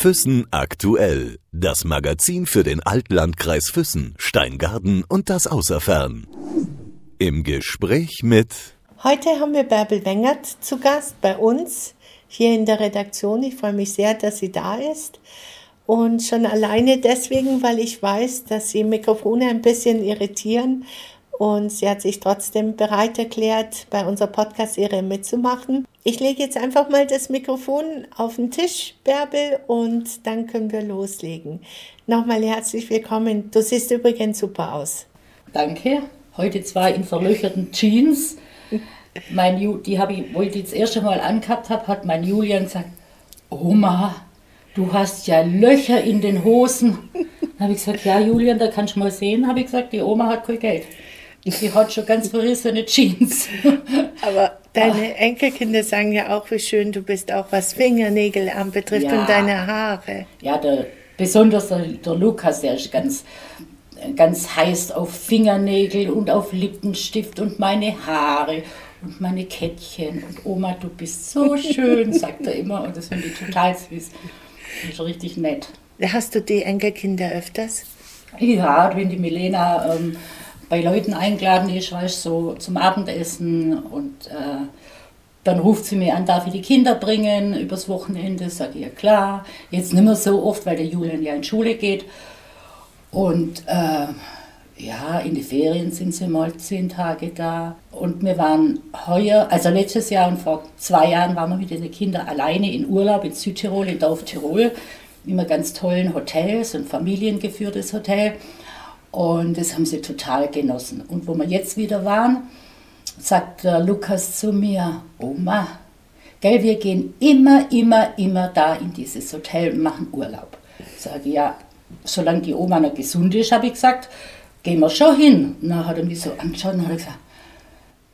Füssen aktuell. Das Magazin für den Altlandkreis Füssen, Steingarten und das Außerfern. Im Gespräch mit Heute haben wir Bärbel Wengert zu Gast bei uns hier in der Redaktion. Ich freue mich sehr, dass sie da ist. Und schon alleine deswegen, weil ich weiß, dass sie Mikrofone ein bisschen irritieren. Und sie hat sich trotzdem bereit erklärt, bei unserer Podcast-Serie mitzumachen. Ich lege jetzt einfach mal das Mikrofon auf den Tisch, Bärbel, und dann können wir loslegen. Nochmal herzlich willkommen. Du siehst übrigens super aus. Danke. Heute zwar in verlöcherten Jeans. Mein Ju die habe ich, wo ich die das erste Mal angehabt habe, hat mein Julian gesagt, Oma, du hast ja Löcher in den Hosen. Dann habe ich gesagt, ja Julian, da kannst du mal sehen, habe ich gesagt, die Oma hat kein Geld. Die hat schon ganz verrissene Jeans. Aber deine Enkelkinder sagen ja auch, wie schön du bist, auch was Fingernägel anbetrifft Ja. und deine Haare. Ja, der, besonders der, der Lukas, der ist ganz, ganz heiß auf Fingernägel und auf Lippenstift und meine Haare und meine Kettchen. Und Oma, du bist so schön, sagt er immer. Und das finde ich total süß. Das ist richtig nett. Hast du die Enkelkinder öfters? Ja, wenn die Milena ähm, bei Leuten eingeladen ist, weißt so zum Abendessen und äh, dann ruft sie mir an, darf ich die Kinder bringen übers Wochenende? Sag ich, ja klar. Jetzt nicht mehr so oft, weil der Julian ja in Schule geht. Und äh, ja, in die Ferien sind sie mal zehn Tage da. Und wir waren heuer, also letztes Jahr und vor zwei Jahren waren wir mit den Kindern alleine in Urlaub in Südtirol, in Dorf Tirol, einem ganz tollen Hotel, so ein familiengeführtes Hotel. Und das haben sie total genossen. Und wo wir jetzt wieder waren, sagt der Lukas zu mir, Oma, gell, wir gehen immer, immer, immer da in dieses Hotel und machen Urlaub. Sage ich, ja, solange die Oma noch gesund ist, habe ich gesagt, gehen wir schon hin. Und dann hat er mich so angeschaut und hat gesagt,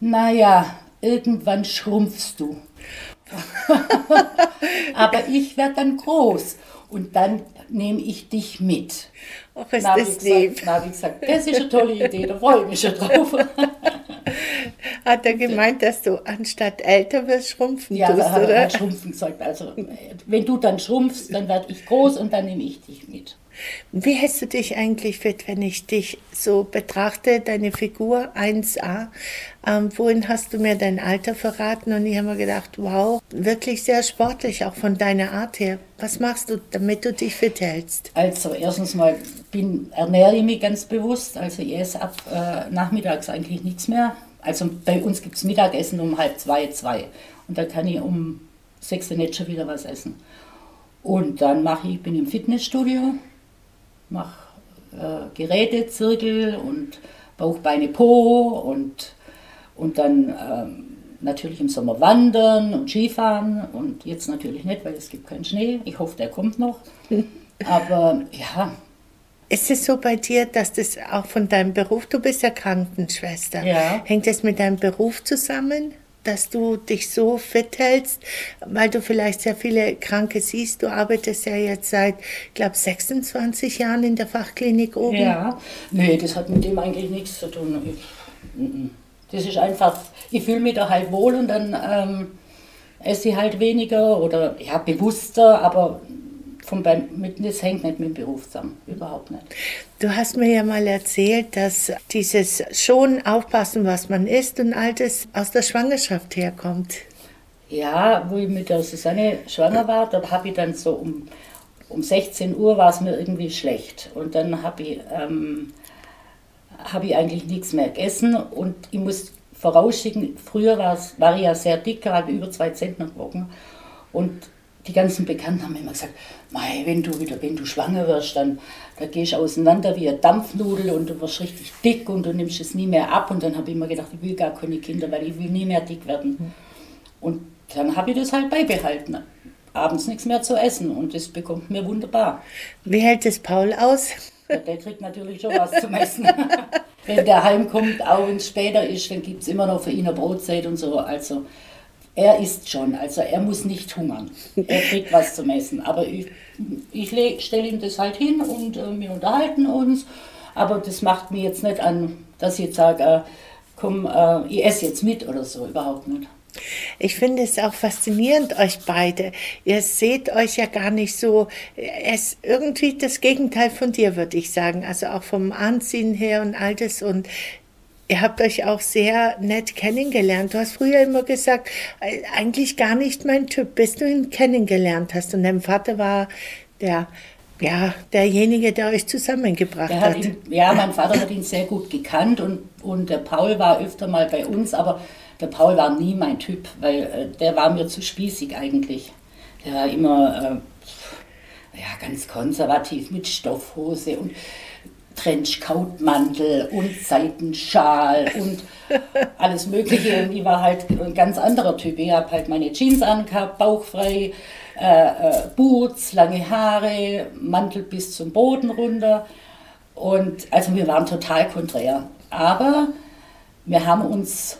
naja, irgendwann schrumpfst du. Aber ich werde dann groß und dann nehme ich dich mit. Och, ist Dann das ich, lieb. gesagt- dann habe ich gesagt, das ist eine tolle Idee, da freue ich mich schon drauf. Hat er gemeint, dass du anstatt älter wirst, schrumpfen Ja, tust, er oder? halt schrumpfen gesagt. Also, wenn du dann schrumpfst, dann werde ich groß und dann nehme ich dich mit. Wie hältst du dich eigentlich fit, wenn ich dich so betrachte, deine Figur 1a? Ähm, wohin hast du mir dein Alter verraten? Und ich habe mir gedacht, wow, wirklich sehr sportlich, auch von deiner Art her. Was machst du, damit du dich fit hältst? Also, erstens mal bin, ernähre ich mich ganz bewusst. Also, ich esse ab äh, nachmittags eigentlich nichts mehr. Also, bei uns gibt es Mittagessen um halb zwei, zwei. Und da kann ich um sechs nicht schon wieder was essen. Und dann mache ich, bin im Fitnessstudio, mache äh, Geräte, Zirkel und Bauch, Beine, Po und, und dann ähm, natürlich im Sommer wandern und Skifahren und jetzt natürlich nicht, weil es gibt keinen Schnee. Ich hoffe, der kommt noch. Aber ja, Ist es so bei dir, dass das auch von deinem Beruf, du bist ja Krankenschwester, Ja. hängt das mit deinem Beruf zusammen, dass du dich so fit hältst, weil du vielleicht sehr viele Kranke siehst? Du arbeitest ja jetzt seit, glaube, 26 Jahren in der Fachklinik oben. ja, nee, das hat mit dem eigentlich nichts zu tun. Ich, das ist einfach, ich fühle mich da halt wohl und dann ähm, esse ich halt weniger oder ja, bewusster, aber vom, beim, mit, das hängt nicht mit dem Beruf zusammen, überhaupt nicht. Du hast mir ja mal erzählt, dass dieses schon aufpassen, was man isst und all das aus der Schwangerschaft herkommt. Ja, wo ich mit der Susanne schwanger war, da habe ich dann so um, um 16 Uhr war es mir irgendwie schlecht. Und dann habe ich, ähm, hab ich eigentlich nichts mehr gegessen. Und ich muss vorausschicken, früher war ich ja sehr dick, habe über zwei Zentner gewogen. Und die ganzen Bekannten haben immer gesagt, Mei, wenn du wieder, wenn du schwanger wirst, dann da gehst du auseinander wie eine Dampfnudel und du wirst richtig dick und du nimmst es nie mehr ab. Und dann habe ich immer gedacht, ich will gar keine Kinder, weil ich will nie mehr dick werden. Und dann habe ich das halt beibehalten. Abends nichts mehr zu essen und das bekommt mir wunderbar. Wie hält es Paul aus? Ja, der kriegt natürlich schon was zum Essen. wenn der heimkommt, auch wenn es später ist, dann gibt es immer noch für ihn eine Brotzeit und so. Also er isst schon, also er muss nicht hungern. Er kriegt was zum Essen. Aber ich, ich stelle ihm das halt hin und äh, wir unterhalten uns. Aber das macht mir jetzt nicht an, dass ich jetzt sage, äh, komm, äh, ich esse jetzt mit oder so, überhaupt nicht. Ich finde es auch faszinierend, euch beide. Ihr seht euch ja gar nicht so, es ist irgendwie das Gegenteil von dir, würde ich sagen. Also auch vom Anziehen her und all das. Und ihr habt euch auch sehr nett kennengelernt. Du hast früher immer gesagt, äh, eigentlich gar nicht mein Typ, bis du ihn kennengelernt hast. Und dein Vater war der ja, derjenige, der euch zusammengebracht der hat. hat ihn, ja, mein Vater hat ihn sehr gut gekannt und, und der Paul war öfter mal bei uns, aber der Paul war nie mein Typ, weil äh, der war mir zu spießig eigentlich. Der war immer äh, ja, ganz konservativ mit Stoffhose und Trenchcoatmantel und Seitenschal und alles Mögliche. Und ich war halt ein ganz anderer Typ. Ich habe halt meine Jeans angehabt, bauchfrei, äh, äh, Boots, lange Haare, Mantel bis zum Boden runter. Und also wir waren total konträr. Aber wir haben uns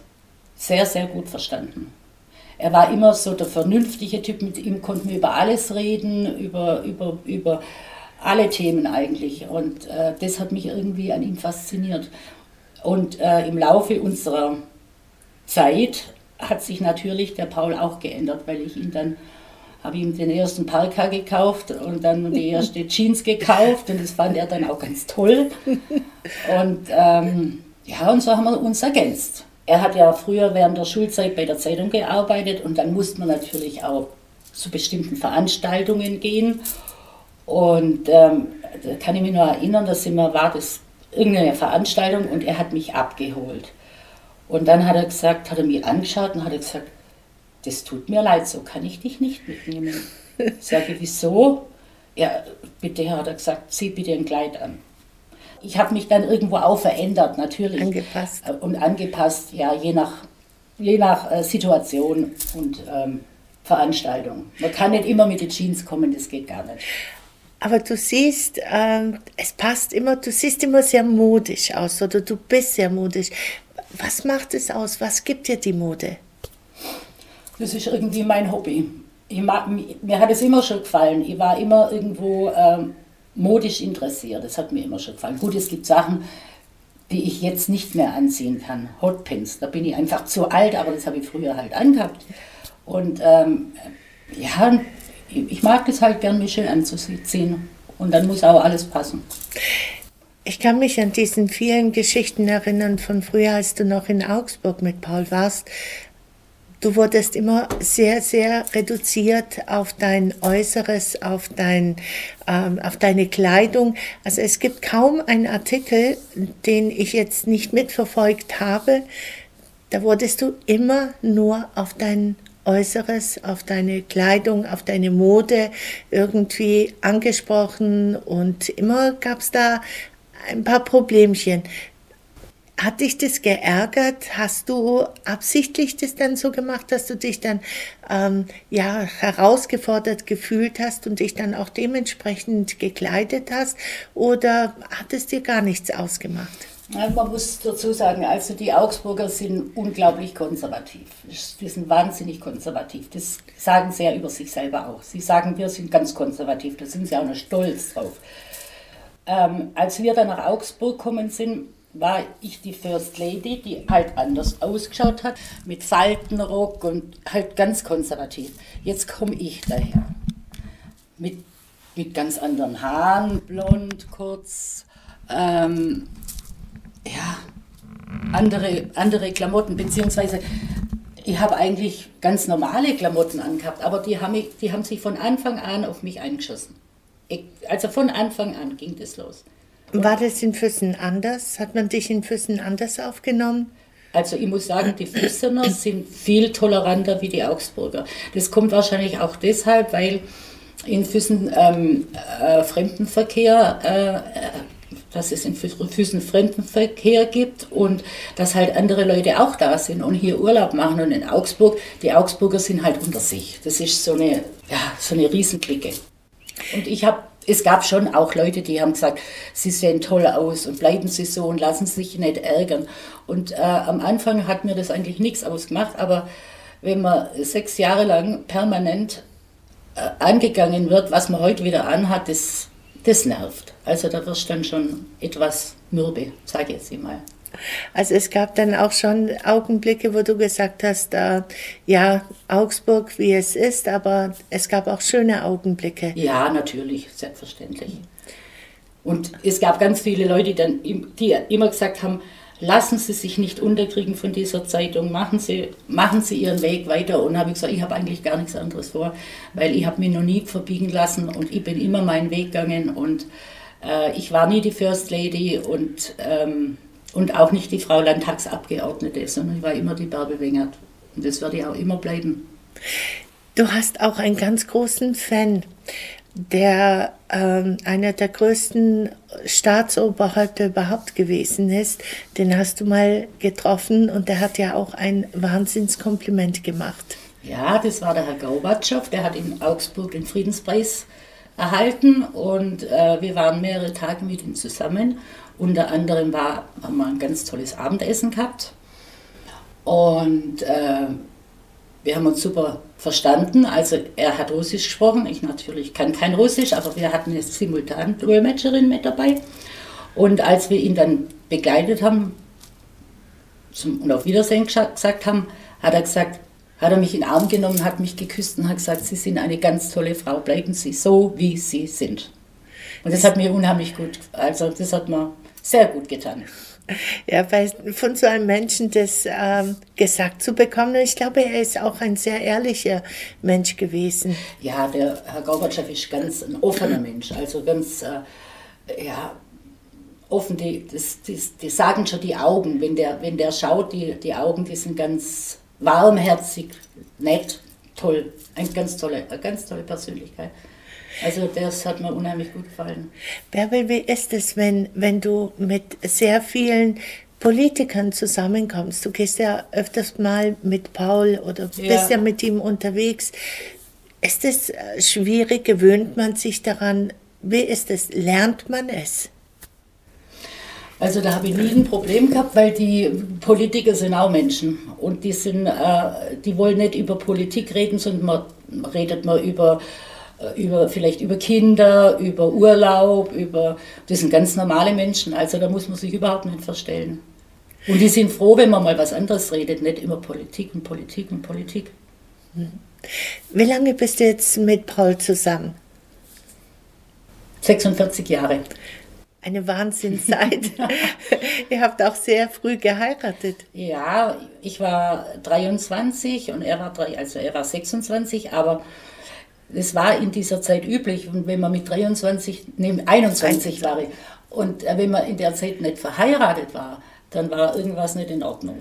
sehr, sehr gut verstanden. Er war immer so der vernünftige Typ, mit ihm konnten wir über alles reden, über, über, über alle Themen eigentlich. Und äh, das hat mich irgendwie an ihm fasziniert. Und äh, im Laufe unserer Zeit hat sich natürlich der Paul auch geändert, weil ich ihn dann habe ihm den ersten Parka gekauft und dann die erste Jeans gekauft und das fand er dann auch ganz toll. Und ähm, ja, und so haben wir uns ergänzt. Er hat ja früher während der Schulzeit bei der Zeitung gearbeitet und dann musste man natürlich auch zu bestimmten Veranstaltungen gehen. Und ähm, da kann ich mich nur erinnern, dass immer war das irgendeine Veranstaltung und er hat mich abgeholt. Und dann hat er gesagt, hat er mich angeschaut und hat gesagt, das tut mir leid, so kann ich dich nicht mitnehmen. Ich sage, wieso? Ja, bitte, hat er gesagt, zieh bitte ein Kleid an ich habe mich dann irgendwo auch verändert, natürlich. Angepasst. Äh, und angepasst, ja, je nach, je nach äh, Situation und ähm, Veranstaltung. Man kann nicht immer mit den Jeans kommen, das geht gar nicht. Aber du siehst, äh, es passt immer, du siehst immer sehr modisch aus oder du bist sehr modisch. Was macht es aus? Was gibt dir die Mode? Das ist irgendwie mein Hobby. Mag, mir hat es immer schon gefallen. Ich war immer irgendwo ähm, modisch interessiert. Das hat mir immer schon gefallen. Gut, es gibt Sachen, die ich jetzt nicht mehr anziehen kann. Hotpins, da bin ich einfach zu alt, aber das habe ich früher halt angehabt. Und ähm, ja, ich mag das halt gern, mich schön anzuziehen. Und dann muss auch alles passen. Ich kann mich an diesen vielen Geschichten erinnern von früher, als du noch in Augsburg mit Paul warst, du wurdest immer sehr, sehr reduziert auf dein Äußeres, auf, dein, ähm, auf deine Kleidung. Also es gibt kaum einen Artikel, den ich jetzt nicht mitverfolgt habe. Da wurdest du immer nur auf dein Äußeres, auf deine Kleidung, auf deine Mode irgendwie angesprochen und immer gab es da ein paar Problemchen. Hat dich das geärgert? Hast du absichtlich das dann so gemacht, dass du dich dann ähm, ja, herausgefordert gefühlt hast und dich dann auch dementsprechend gekleidet hast? Oder hat es dir gar nichts ausgemacht? Man muss dazu sagen, also die Augsburger sind unglaublich konservativ. Die sind wahnsinnig konservativ. Das sagen sie ja über sich selber auch. Sie sagen, wir sind ganz konservativ. Da sind sie auch noch stolz drauf. Ähm, als wir dann nach Augsburg gekommen sind, war ich die First Lady, die halt anders ausgeschaut hat, mit Faltenrock und halt ganz konservativ. Jetzt komme ich daher. Mit, mit ganz anderen Haaren, blond, kurz, ähm, ja, andere, andere Klamotten, beziehungsweise ich habe eigentlich ganz normale Klamotten angehabt, aber die haben, mich, die haben sich von Anfang an auf mich eingeschossen. Ich, also von Anfang an ging das los. War das in Füssen anders? Hat man dich in Füssen anders aufgenommen? Also ich muss sagen, die Füssener sind viel toleranter wie die Augsburger. Das kommt wahrscheinlich auch deshalb, weil in Füssen ähm, äh, Fremdenverkehr, äh, äh dass es in Füssen Fremdenverkehr gibt und dass halt andere Leute auch da sind und hier Urlaub machen. Und in Augsburg, die Augsburger sind halt unter sich. Das ist so eine, ja, so eine Riesenklicke. Und ich habe es gab schon auch Leute, die haben gesagt, sie sehen toll aus und bleiben sie so und lassen sich nicht ärgern. Und äh, am Anfang hat mir das eigentlich nichts ausgemacht, aber wenn man sechs Jahre lang permanent äh, angegangen wird, was man heute wieder anhat, das, das nervt. Also da wirst du dann schon etwas mürbe, sage ich jetzt mal. Also es gab dann auch schon Augenblicke, wo du gesagt hast, äh, ja, Augsburg, wie es ist, aber es gab auch schöne Augenblicke. Ja, natürlich, selbstverständlich. Und es gab ganz viele Leute, die, dann, die immer gesagt haben, lassen Sie sich nicht unterkriegen von dieser Zeitung, machen Sie, machen Sie Ihren Weg weiter. Und habe ich gesagt, ich habe eigentlich gar nichts anderes vor, weil ich habe mich noch nie verbiegen lassen und ich bin immer meinen Weg gegangen und äh, ich war nie die First Lady und, ähm, und auch nicht die Frau Landtagsabgeordnete, sondern ich war immer die Bärbel Wengert. Und das werde ich auch immer bleiben. Du hast auch einen ganz großen Fan der ähm, einer der größten Staatsoberhäupter überhaupt gewesen ist. Den hast du mal getroffen und der hat ja auch ein Wahnsinnskompliment gemacht. Ja, das war der Herr Gorbatschow, der hat in Augsburg den Friedenspreis erhalten und äh, wir waren mehrere Tage mit ihm zusammen. Unter anderem war, haben wir ein ganz tolles Abendessen gehabt und äh, wir haben uns super verstanden. Also er hat Russisch gesprochen, ich natürlich kann kein Russisch, aber wir hatten eine Simultan-Dolmetscherin mit dabei. Und als wir ihn dann begleitet haben zum, und auf Wiedersehen gesagt haben, hat er gesagt, hat er mich in den Arm genommen, hat mich geküsst und hat gesagt, Sie sind eine ganz tolle Frau, bleiben Sie so, wie Sie sind. Und das hat mir unheimlich gut, also das hat mir sehr gut getan. Ja, weil von so einem Menschen das ähm, gesagt zu bekommen, ich glaube, er ist auch ein sehr ehrlicher Mensch gewesen. Ja, der Herr Gorbatschow ist ganz ein offener Mensch, also ganz, äh, ja, offen, die, das, die, die, sagen schon die Augen, wenn der, wenn der schaut, die, die Augen, die sind ganz warmherzig, nett, toll, eine ganz tolle, eine ganz tolle Persönlichkeit. Also das hat mir unheimlich gut gefallen. Bärbel, wie ist es, wenn, wenn du mit sehr vielen Politikern zusammenkommst? Du gehst ja öfters mal mit Paul oder bist ja mit ihm unterwegs. Ist es äh, schwierig? Gewöhnt man sich daran? Wie ist es? Lernt man es? Also da habe ich nie ein Problem gehabt, weil die Politiker sind auch Menschen und die sind, äh, die wollen nicht über Politik reden, sondern man redet mal über über vielleicht über Kinder, über Urlaub, über das sind ganz normale Menschen, also da muss man sich überhaupt nicht verstellen. Und die sind froh, wenn man mal was anderes redet, nicht immer Politik und Politik und Politik. Wie lange bist du jetzt mit Paul zusammen? 46 Jahre. Eine Wahnsinnszeit. Ihr habt auch sehr früh geheiratet. Ja, ich war 23 und er war drei, also er war 26, aber das war in dieser Zeit üblich. Und wenn man mit 23, nee, 21 war ich, und äh, wenn man in der Zeit nicht verheiratet war, dann war irgendwas nicht in Ordnung.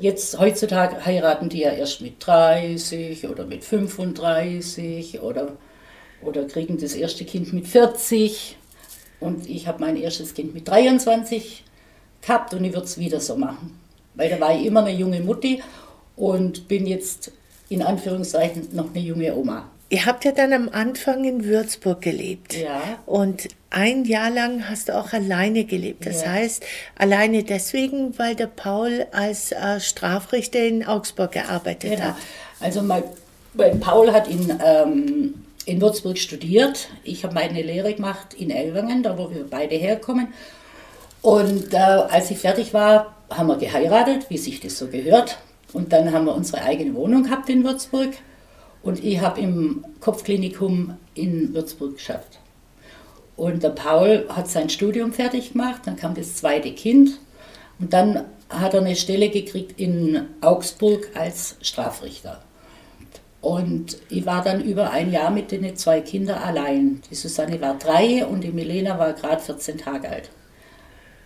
Jetzt, heutzutage heiraten die ja erst mit 30 oder mit 35 oder, oder kriegen das erste Kind mit 40. Und ich habe mein erstes Kind mit 23 gehabt und ich würde es wieder so machen. Weil da war ich immer eine junge Mutti und bin jetzt in Anführungszeichen noch eine junge Oma. Ihr habt ja dann am Anfang in Würzburg gelebt. Ja. Und ein Jahr lang hast du auch alleine gelebt. Das ja. heißt, alleine deswegen, weil der Paul als äh, Strafrichter in Augsburg gearbeitet genau. hat. Also mein, mein Paul hat in, ähm, in Würzburg studiert. Ich habe meine Lehre gemacht in Elwangen, da wo wir beide herkommen. Und äh, als ich fertig war, haben wir geheiratet, wie sich das so gehört. Und dann haben wir unsere eigene Wohnung gehabt in Würzburg. Und ich habe im Kopfklinikum in Würzburg geschafft. Und der Paul hat sein Studium fertig gemacht, dann kam das zweite Kind und dann hat er eine Stelle gekriegt in Augsburg als Strafrichter. Und ich war dann über ein Jahr mit den zwei Kindern allein. Die Susanne war drei und die Milena war gerade 14 Tage alt.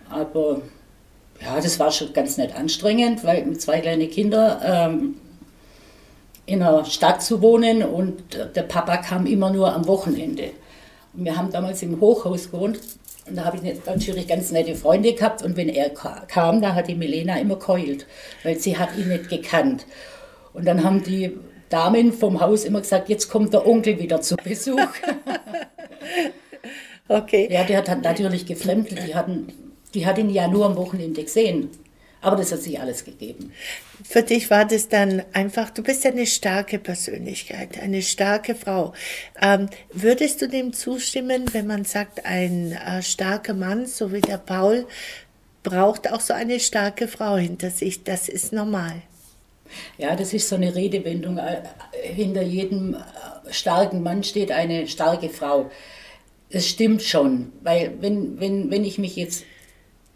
Aber ja, das war schon ganz nett anstrengend, weil mit zwei kleinen Kindern ähm, in einer Stadt zu wohnen und der Papa kam immer nur am Wochenende. Und wir haben damals im Hochhaus gewohnt und da habe ich natürlich ganz nette Freunde gehabt und wenn er kam, da hat die Milena immer keult, weil sie hat ihn nicht gekannt. Und dann haben die Damen vom Haus immer gesagt, jetzt kommt der Onkel wieder zu Besuch. okay. Ja, der hat natürlich gefremdelt, die, hatten, die hat ihn ja nur am Wochenende gesehen. Aber das hat sich alles gegeben. Für dich war das dann einfach, du bist ja eine starke Persönlichkeit, eine starke Frau. Ähm, würdest du dem zustimmen, wenn man sagt, ein äh, starker Mann, so wie der Paul, braucht auch so eine starke Frau hinter sich. Das ist normal. Ja, das ist so eine Redewendung. Hinter jedem starken Mann steht eine starke Frau. Es stimmt schon, weil wenn, wenn, wenn ich mich jetzt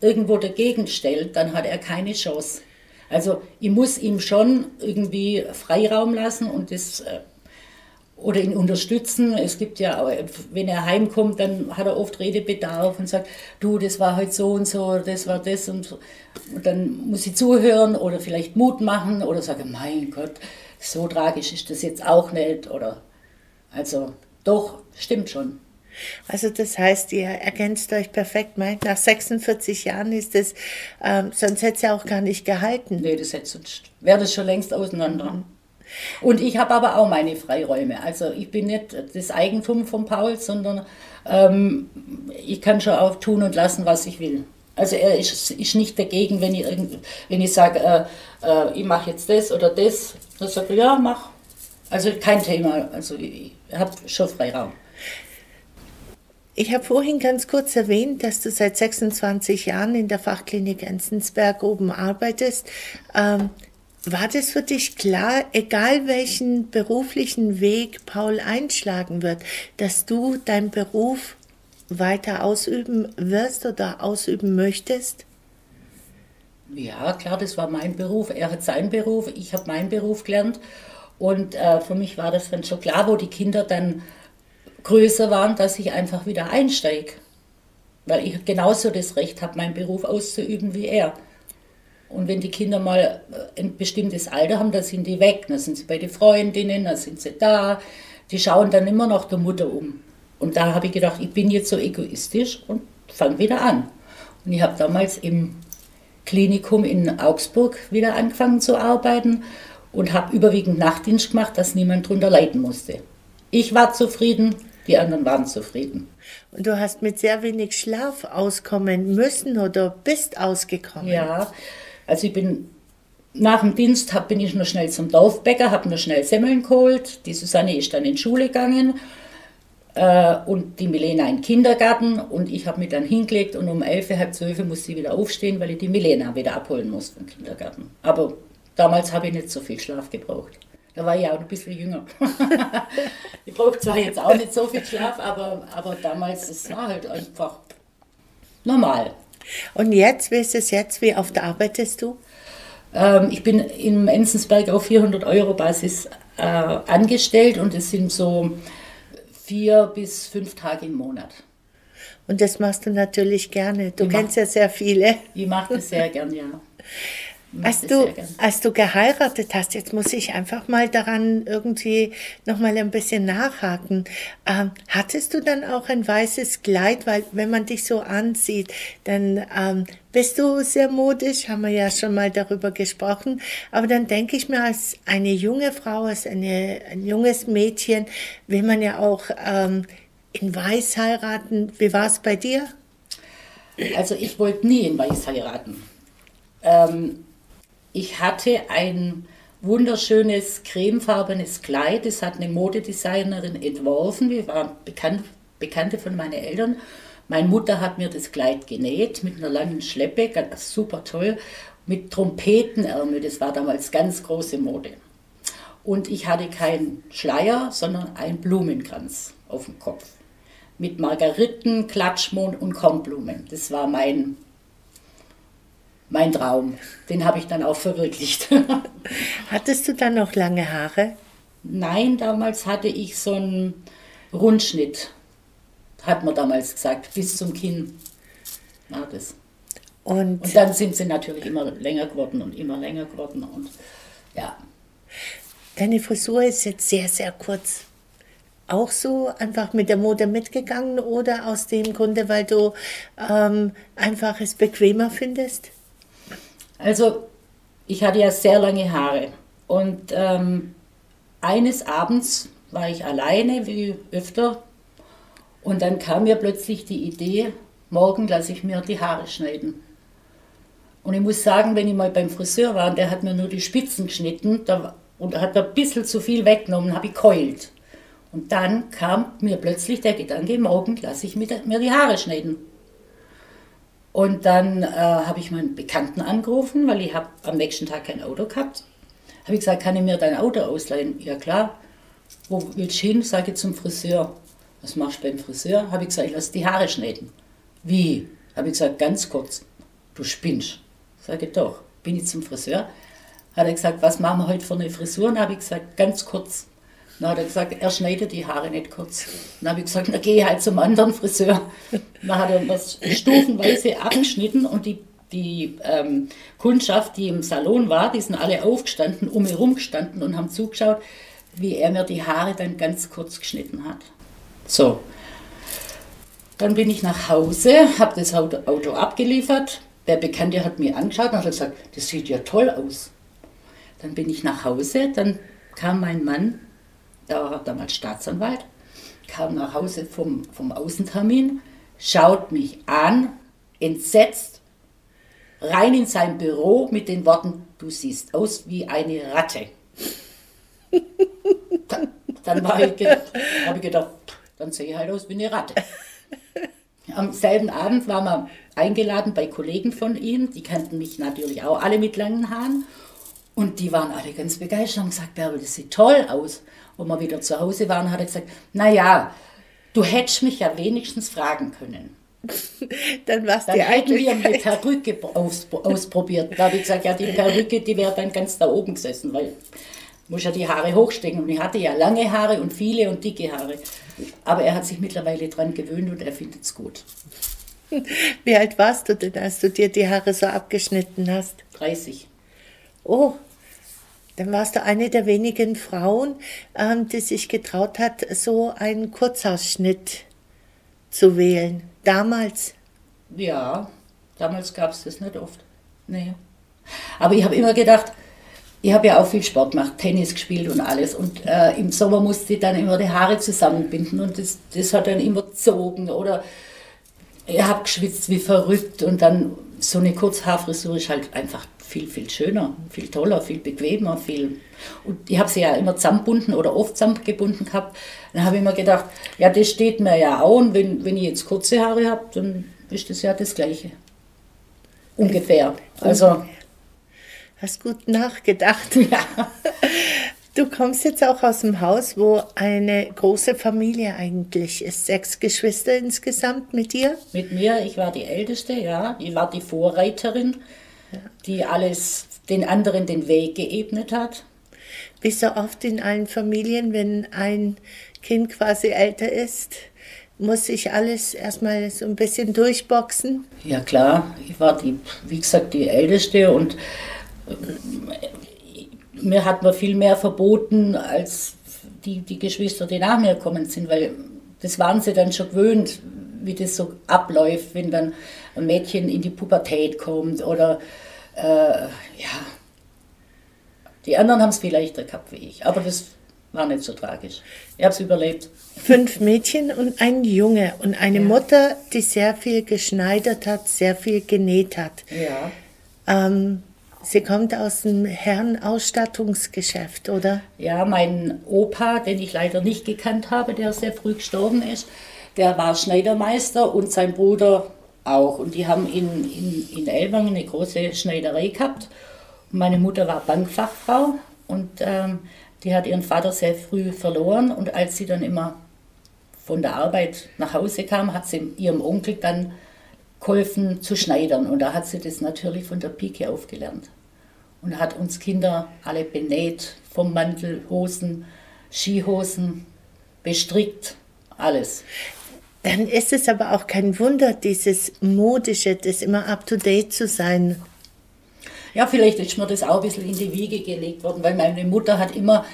irgendwo dagegen stelle, dann hat er keine Chance. Also ich muss ihm schon irgendwie Freiraum lassen und das äh, oder ihn unterstützen. Es gibt ja, wenn er heimkommt, dann hat er oft Redebedarf und sagt, du, das war heute so und so, das war das und, und dann muss ich zuhören oder vielleicht Mut machen oder sagen, mein Gott, so tragisch ist das jetzt auch nicht oder also doch, stimmt schon. Also das heißt, ihr ergänzt euch perfekt. Meint, nach 46 Jahren ist es, ähm, sonst hätte es ja auch gar nicht gehalten. Nee, das hätte sonst, wäre das schon längst auseinander. Und ich habe aber auch meine Freiräume. Also ich bin nicht das Eigentum von Paul, sondern ähm, ich kann schon auch tun und lassen, was ich will. Also er ist, ist nicht dagegen, wenn ich, wenn ich sage, äh, äh, ich mache jetzt das oder das. Dann sagt er, ja, mach. Also kein Thema. Also ich habe schon Freiraum. Ich habe vorhin ganz kurz erwähnt, dass du seit 26 Jahren in der Fachklinik Enzensberg oben arbeitest. Ähm, war das für dich klar, egal welchen beruflichen Weg Paul einschlagen wird, dass du deinen Beruf weiter ausüben wirst oder ausüben möchtest? Ja, klar, das war mein Beruf. Er hat seinen Beruf, ich habe meinen Beruf gelernt. Und äh, für mich war das dann schon klar, wo die Kinder dann größer waren, dass ich einfach wieder einsteige. Weil ich genauso das Recht habe, meinen Beruf auszuüben wie er. Und wenn die Kinder mal äh, ein bestimmtes Alter haben, dann sind die weg. Dann sind sie bei den Freundinnen, dann sind sie da. Die schauen dann immer noch der Mutter um. Und da habe ich gedacht, ich bin jetzt so egoistisch und fange wieder an. Und ich habe damals im Klinikum in Augsburg wieder angefangen zu arbeiten und habe überwiegend Nachtdienst gemacht, dass niemand drunter leiden musste. Ich war zufrieden, die anderen waren zufrieden. Und du hast mit sehr wenig Schlaf auskommen müssen oder bist ausgekommen? Ja, also ich bin nach dem Dienst hab, bin ich noch schnell zum Dorfbäcker, habe noch schnell Semmeln geholt. Die Susanne ist dann in die Schule gegangen äh, und die Milena in den Kindergarten und ich habe mich dann hingelegt und um elf, halb zwölf musste ich wieder aufstehen, weil ich die Milena wieder abholen muss vom Kindergarten. Aber damals habe ich nicht so viel Schlaf gebraucht. Da war ich auch ein bisschen jünger. ich brauche zwar jetzt auch nicht so viel Schlaf, aber, aber damals, es war halt einfach normal. Und jetzt, wie ist es jetzt? Wie oft arbeitest du? Ähm, ich bin im Enzensberg auf 400 Euro Basis äh, angestellt und es sind so vier bis fünf Tage im Monat. Und das machst du natürlich gerne. Du ich kennst mach, ja sehr viele. Ich mache das sehr gern, ja. Als du, als du geheiratet hast, jetzt muss ich einfach mal daran irgendwie nochmal ein bisschen nachhaken. Ähm, hattest du dann auch ein weißes Kleid? Weil wenn man dich so ansieht, dann ähm, bist du sehr modisch, haben wir ja schon mal darüber gesprochen. Aber dann denke ich mir, als eine junge Frau, als eine, ein junges Mädchen, will man ja auch ähm, in Weiß heiraten. Wie war es bei dir? Also ich wollte nie in Weiß heiraten. Ähm, ich hatte ein wunderschönes cremefarbenes Kleid, das hat eine Modedesignerin entworfen. Wir waren bekannt, Bekannte von meinen Eltern. Meine Mutter hat mir das Kleid genäht mit einer langen Schleppe, super toll, mit Trompetenärmel. Das war damals ganz große Mode. Und ich hatte keinen Schleier, sondern einen Blumenkranz auf dem Kopf. Mit Margariten, Klatschmond und Kornblumen. Das war mein mein Traum. Den habe ich dann auch verwirklicht. Hattest du dann noch lange Haare? Nein, damals hatte ich so einen Rundschnitt, hat man damals gesagt, bis zum Kinn war das. Und, und dann sind sie natürlich immer länger geworden und immer länger geworden und ja. Deine Frisur ist jetzt sehr, sehr kurz. Auch so einfach mit der Mode mitgegangen oder aus dem Grunde, weil du ähm, einfach es bequemer findest? Also ich hatte ja sehr lange Haare und ähm, eines Abends war ich alleine, wie öfter, und dann kam mir plötzlich die Idee, morgen lasse ich mir die Haare schneiden. Und ich muss sagen, wenn ich mal beim Friseur war und der hat mir nur die Spitzen geschnitten da, und hat ein bisschen zu viel weggenommen, habe ich keult. Und dann kam mir plötzlich der Gedanke, morgen lasse ich mir die Haare schneiden. Und dann äh, habe ich meinen Bekannten angerufen, weil ich habe am nächsten Tag kein Auto gehabt. Habe ich gesagt, kann ich mir dein Auto ausleihen? Ja klar. Wo willst du hin? Sage ich zum Friseur. Was machst du beim Friseur? Habe ich gesagt, ich lasse die Haare schneiden. Wie? Habe ich gesagt, ganz kurz. Du spinnst. Sage ich doch. Bin ich zum Friseur? Hat er gesagt, was machen wir heute für eine Frisur? Und habe ich gesagt, ganz kurz. Dann hat er gesagt, er schneidet die Haare nicht kurz. Dann habe ich gesagt, na geh halt zum anderen Friseur. Dann hat er das stufenweise abgeschnitten und die, die ähm, Kundschaft, die im Salon war, die sind alle aufgestanden, um herum gestanden und haben zugeschaut, wie er mir die Haare dann ganz kurz geschnitten hat. So. Dann bin ich nach Hause, habe das Auto abgeliefert. Der Bekannte hat mir angeschaut und hat gesagt, das sieht ja toll aus. Dann bin ich nach Hause, dann kam mein Mann, der war damals Staatsanwalt, kam nach Hause vom, vom Außentermin, schaut mich an, entsetzt, rein in sein Büro mit den Worten, du siehst aus wie eine Ratte. dann, dann habe ich, gedacht, dann sehe ich halt aus wie eine Ratte. Am selben Abend waren wir eingeladen bei Kollegen von ihm, die kannten mich natürlich auch alle mit langen Haaren. Und die waren alle ganz begeistert und gesagt, Bärbel, das sieht toll aus. Und wir wieder zu Hause waren, hat er gesagt, naja, du hättest mich ja wenigstens fragen können. dann warst dann hätten wir eine Perücke aus, ausprobiert. Da habe ich gesagt, ja, die Perücke, die wäre dann ganz da oben gesessen, weil muss ja die Haare hochstecken. Und ich hatte ja lange Haare und viele und dicke Haare. Aber er hat sich mittlerweile dran gewöhnt und er findet es gut. Wie alt warst du denn, als du dir die Haare so abgeschnitten hast? 30. Oh, dann warst du eine der wenigen Frauen, ähm, die sich getraut hat, so einen Kurzausschnitt zu wählen. Damals. Ja, damals gab es das nicht oft. Nee. Aber ich habe immer gedacht, ich habe ja auch viel Sport gemacht, Tennis gespielt und alles. Und äh, im Sommer musste ich dann immer die Haare zusammenbinden und das, das hat dann immer gezogen oder ich habe geschwitzt wie verrückt und dann so eine Kurzhaarfrisur ist halt einfach viel, viel schöner, viel toller, viel bequemer, viel. Und ich habe sie ja immer zusammengebunden oder oft zusammengebunden gehabt. Dann habe ich mir gedacht, ja, das steht mir ja auch. Und wenn, wenn ich jetzt kurze Haare habe, dann ist das ja das Gleiche. Ungefähr. Also. Hast gut nachgedacht. Ja. Du kommst jetzt auch aus dem Haus, wo eine große Familie eigentlich ist. Sechs Geschwister insgesamt mit dir? Mit mir, ich war die Älteste, ja. Ich war die Vorreiterin, ja. die alles den anderen den Weg geebnet hat. Wie so oft in allen Familien, wenn ein Kind quasi älter ist, muss sich alles erstmal so ein bisschen durchboxen. Ja klar, ich war die, wie gesagt, die Älteste und mir hat man viel mehr verboten als die, die Geschwister, die nach mir gekommen sind, weil das waren sie dann schon gewöhnt, wie das so abläuft, wenn dann ein Mädchen in die Pubertät kommt oder äh, ja. Die anderen haben es viel leichter gehabt wie ich, aber das war nicht so tragisch. Ich habe es überlebt. Fünf Mädchen und ein Junge und eine ja. Mutter, die sehr viel geschneidert hat, sehr viel genäht hat. Ja. Ähm, Sie kommt aus dem Herrenausstattungsgeschäft, oder? Ja, mein Opa, den ich leider nicht gekannt habe, der sehr früh gestorben ist, der war Schneidermeister und sein Bruder auch. Und die haben in, in, in Elwangen eine große Schneiderei gehabt. Und meine Mutter war Bankfachfrau und ähm, die hat ihren Vater sehr früh verloren. Und als sie dann immer von der Arbeit nach Hause kam, hat sie ihrem Onkel dann geholfen zu schneidern. Und da hat sie das natürlich von der Pike aufgelernt und hat uns Kinder alle benäht, vom Mantel, Hosen, Skihosen, bestrickt, alles. Dann ist es aber auch kein Wunder, dieses Modische, das immer up-to-date zu sein. Ja, vielleicht ist mir das auch ein bisschen in die Wiege gelegt worden, weil meine Mutter hat immer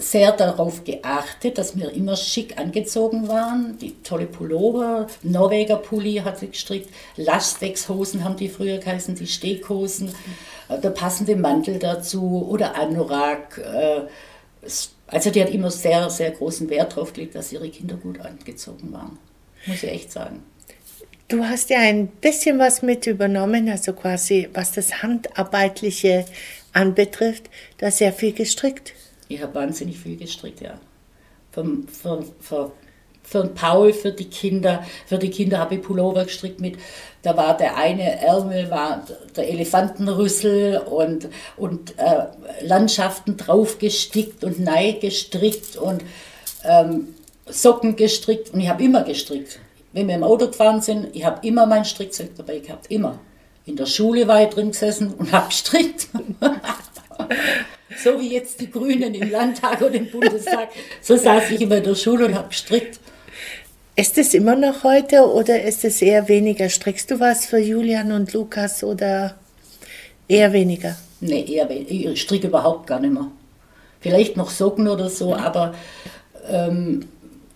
sehr darauf geachtet, dass wir immer schick angezogen waren. Die tolle Pullover, Norweger Pulli hat sie gestrickt, Lastex-Hosen haben die früher geheißen, die Steghosen. Mhm der passende Mantel dazu oder Anorak. Äh, also die hat immer sehr, sehr großen Wert darauf gelegt, dass ihre Kinder gut angezogen waren. Muss ich echt sagen. Du hast ja ein bisschen was mit übernommen, also quasi was das Handarbeitliche anbetrifft, da sehr viel gestrickt. Ich habe wahnsinnig viel gestrickt, ja. Vom, vom, vom für den Paul, für die Kinder. Für die Kinder habe ich Pullover gestrickt mit, da war der eine Ärmel, war der Elefantenrüssel und, und äh, Landschaften drauf gestickt und neu gestrickt und ähm, Socken gestrickt und ich habe immer gestrickt. Wenn wir im Auto gefahren sind, ich habe immer mein Strickzeug dabei gehabt, immer. In der Schule war ich drin gesessen und habe gestrickt. so wie jetzt die Grünen im Landtag oder im Bundestag, so saß ich immer in der Schule und habe gestrickt. Ist es immer noch heute oder ist es eher weniger? Strickst du was für Julian und Lukas oder eher weniger? Nee, eher weniger. Ich stricke überhaupt gar nicht mehr. Vielleicht noch Socken oder so, aber ähm,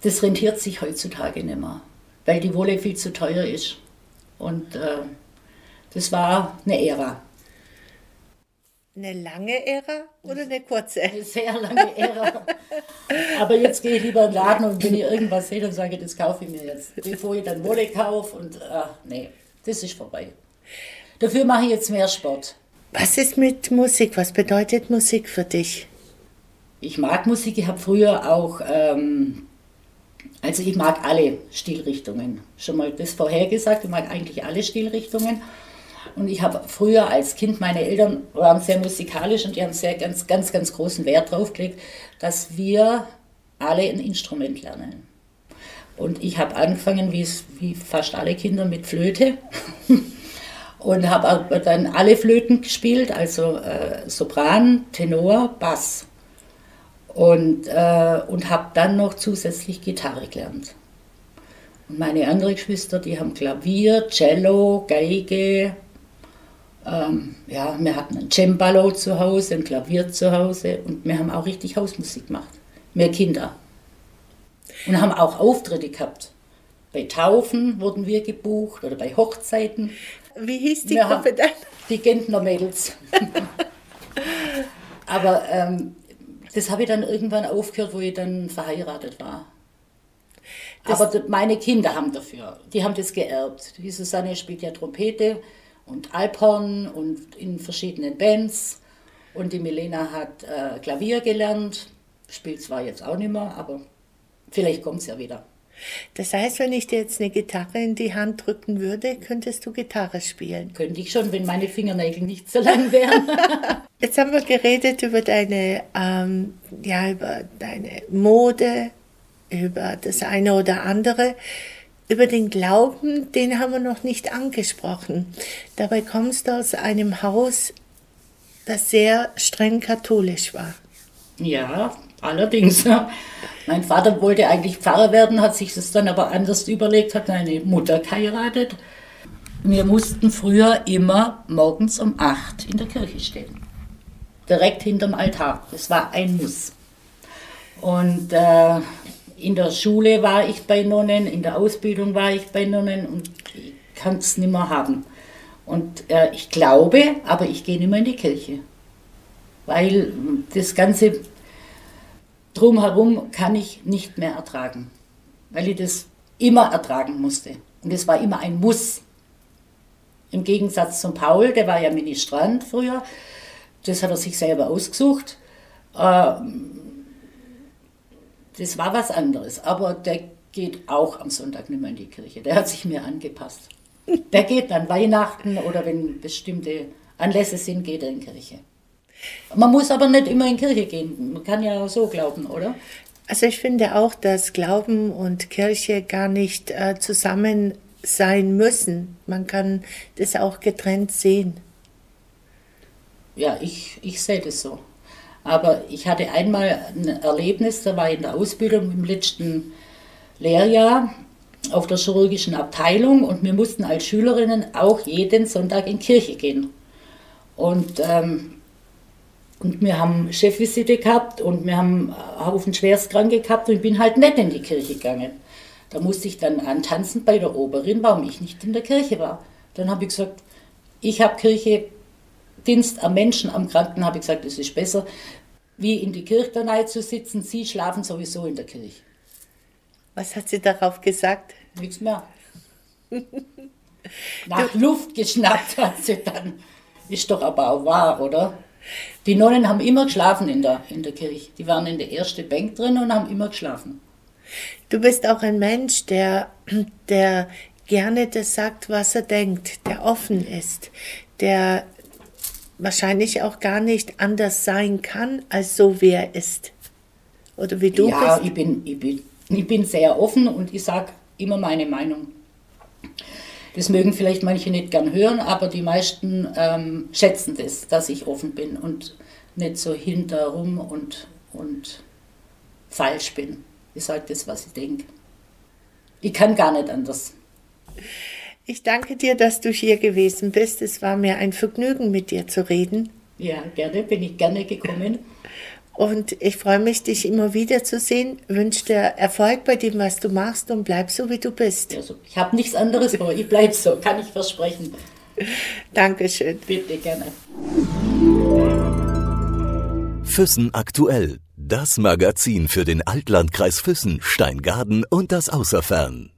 das rentiert sich heutzutage nicht mehr, weil die Wolle viel zu teuer ist. Und äh, das war eine Ära. Eine lange Ära oder eine kurze? Eine sehr lange Ära. Aber jetzt gehe ich lieber in den Laden und wenn ich irgendwas sehe, dann sage ich, das kaufe ich mir jetzt. Bevor ich dann Wolle kaufe und ach nee, das ist vorbei. Dafür mache ich jetzt mehr Sport. Was ist mit Musik? Was bedeutet Musik für dich? Ich mag Musik. Ich habe früher auch, ähm, also ich mag alle Stilrichtungen. Schon mal das vorhergesagt, ich mag eigentlich alle Stilrichtungen. Und ich habe früher als Kind, meine Eltern waren sehr musikalisch und die haben sehr ganz, ganz, ganz großen Wert drauf gelegt, dass wir alle ein Instrument lernen. Und ich habe angefangen, wie fast alle Kinder, mit Flöte. und habe dann alle Flöten gespielt, also äh, Sopran, Tenor, Bass. Und, äh, und habe dann noch zusätzlich Gitarre gelernt. Und meine anderen Geschwister, die haben Klavier, Cello, Geige, ähm, ja, wir hatten ein Cembalo zu Hause, ein Klavier zu Hause und wir haben auch richtig Hausmusik gemacht. Mehr Kinder. Und haben auch Auftritte gehabt. Bei Taufen wurden wir gebucht oder bei Hochzeiten. Wie hieß die wir Gruppe dann? Die Gentner Mädels. Aber ähm, das habe ich dann irgendwann aufgehört, wo ich dann verheiratet war. Das Aber meine Kinder haben dafür, die haben das geerbt. Die Susanne spielt ja Trompete und Alphorn und in verschiedenen Bands. Und die Milena hat äh, Klavier gelernt, spielt zwar jetzt auch nicht mehr, aber vielleicht kommt es ja wieder. Das heißt, wenn ich dir jetzt eine Gitarre in die Hand drücken würde, könntest du Gitarre spielen? Könnte ich schon, wenn meine Fingernägel nicht so lang wären. jetzt haben wir geredet über deine, ähm, ja, über deine Mode, über das eine oder andere. Über den Glauben, den haben wir noch nicht angesprochen. Dabei kommst du aus einem Haus, das sehr streng katholisch war. Ja, allerdings. Mein Vater wollte eigentlich Pfarrer werden, hat sich das dann aber anders überlegt, hat eine Mutter geheiratet. Wir mussten früher immer morgens um acht in der Kirche stehen. Direkt hinterm Altar. Das war ein Muss. Und äh, in der Schule war ich bei Nonnen, in der Ausbildung war ich bei Nonnen und kann es nicht mehr haben. Und äh, ich glaube, aber ich gehe nicht mehr in die Kirche. Weil das Ganze drumherum kann ich nicht mehr ertragen. Weil ich das immer ertragen musste. Und es war immer ein Muss. Im Gegensatz zum Paul, der war ja Ministrant früher. Das hat er sich selber ausgesucht. Ähm, das war was anderes. Aber der geht auch am Sonntag nicht mehr in die Kirche. Der hat sich mir angepasst. Der geht an Weihnachten oder wenn bestimmte Anlässe sind, geht er in die Kirche. Man muss aber nicht immer in die Kirche gehen. Man kann ja auch so glauben, oder? Also ich finde auch, dass Glauben und Kirche gar nicht äh, zusammen sein müssen. Man kann das auch getrennt sehen. Ja, ich, ich sehe das so. Aber ich hatte einmal ein Erlebnis, da war ich in der Ausbildung im letzten Lehrjahr auf der chirurgischen Abteilung und wir mussten als Schülerinnen auch jeden Sonntag in Kirche gehen. Und, ähm, und wir haben Chefvisite gehabt und wir haben einen Haufen Schwerstkranke gehabt und ich bin halt nicht in die Kirche gegangen. Da musste ich dann antanzen bei der Oberin, warum ich nicht in der Kirche war. Dann habe ich gesagt, ich habe Kirche Dienst am Menschen, am Kranken, habe ich gesagt, es ist besser, wie in die Kirche danach zu sitzen. Sie schlafen sowieso in der Kirche. Was hat sie darauf gesagt? Nichts mehr. Nach Luft geschnappt hat sie dann. Ist doch aber auch wahr, oder? Die Nonnen haben immer geschlafen in der, in der Kirche. Die waren in der ersten Bank drin und haben immer geschlafen. Du bist auch ein Mensch, der, der gerne das sagt, was er denkt, der offen ist, der wahrscheinlich auch gar nicht anders sein kann, als so wie er ist. Oder wie du ja, bist. ich bin, ich, bin, ich bin sehr offen und ich sage immer meine Meinung. Das mögen vielleicht manche nicht gern hören, aber die meisten ähm, schätzen das, dass ich offen bin und nicht so hinterrum und, und falsch bin. Ich sage das, was ich denke. Ich kann gar nicht anders. Ich danke dir, dass du hier gewesen bist. Es war mir ein Vergnügen, mit dir zu reden. Ja, gerne, bin ich gerne gekommen. Und ich freue mich, dich immer wieder zu sehen. Wünsche dir Erfolg bei dem, was du machst und bleib so, wie du bist. Also, ich habe nichts anderes vor. Ich bleibe so, kann ich versprechen. Dankeschön. Bitte gerne. Füssen aktuell. Das Magazin für den Altlandkreis Füssen, Steingaden und das Außerfern.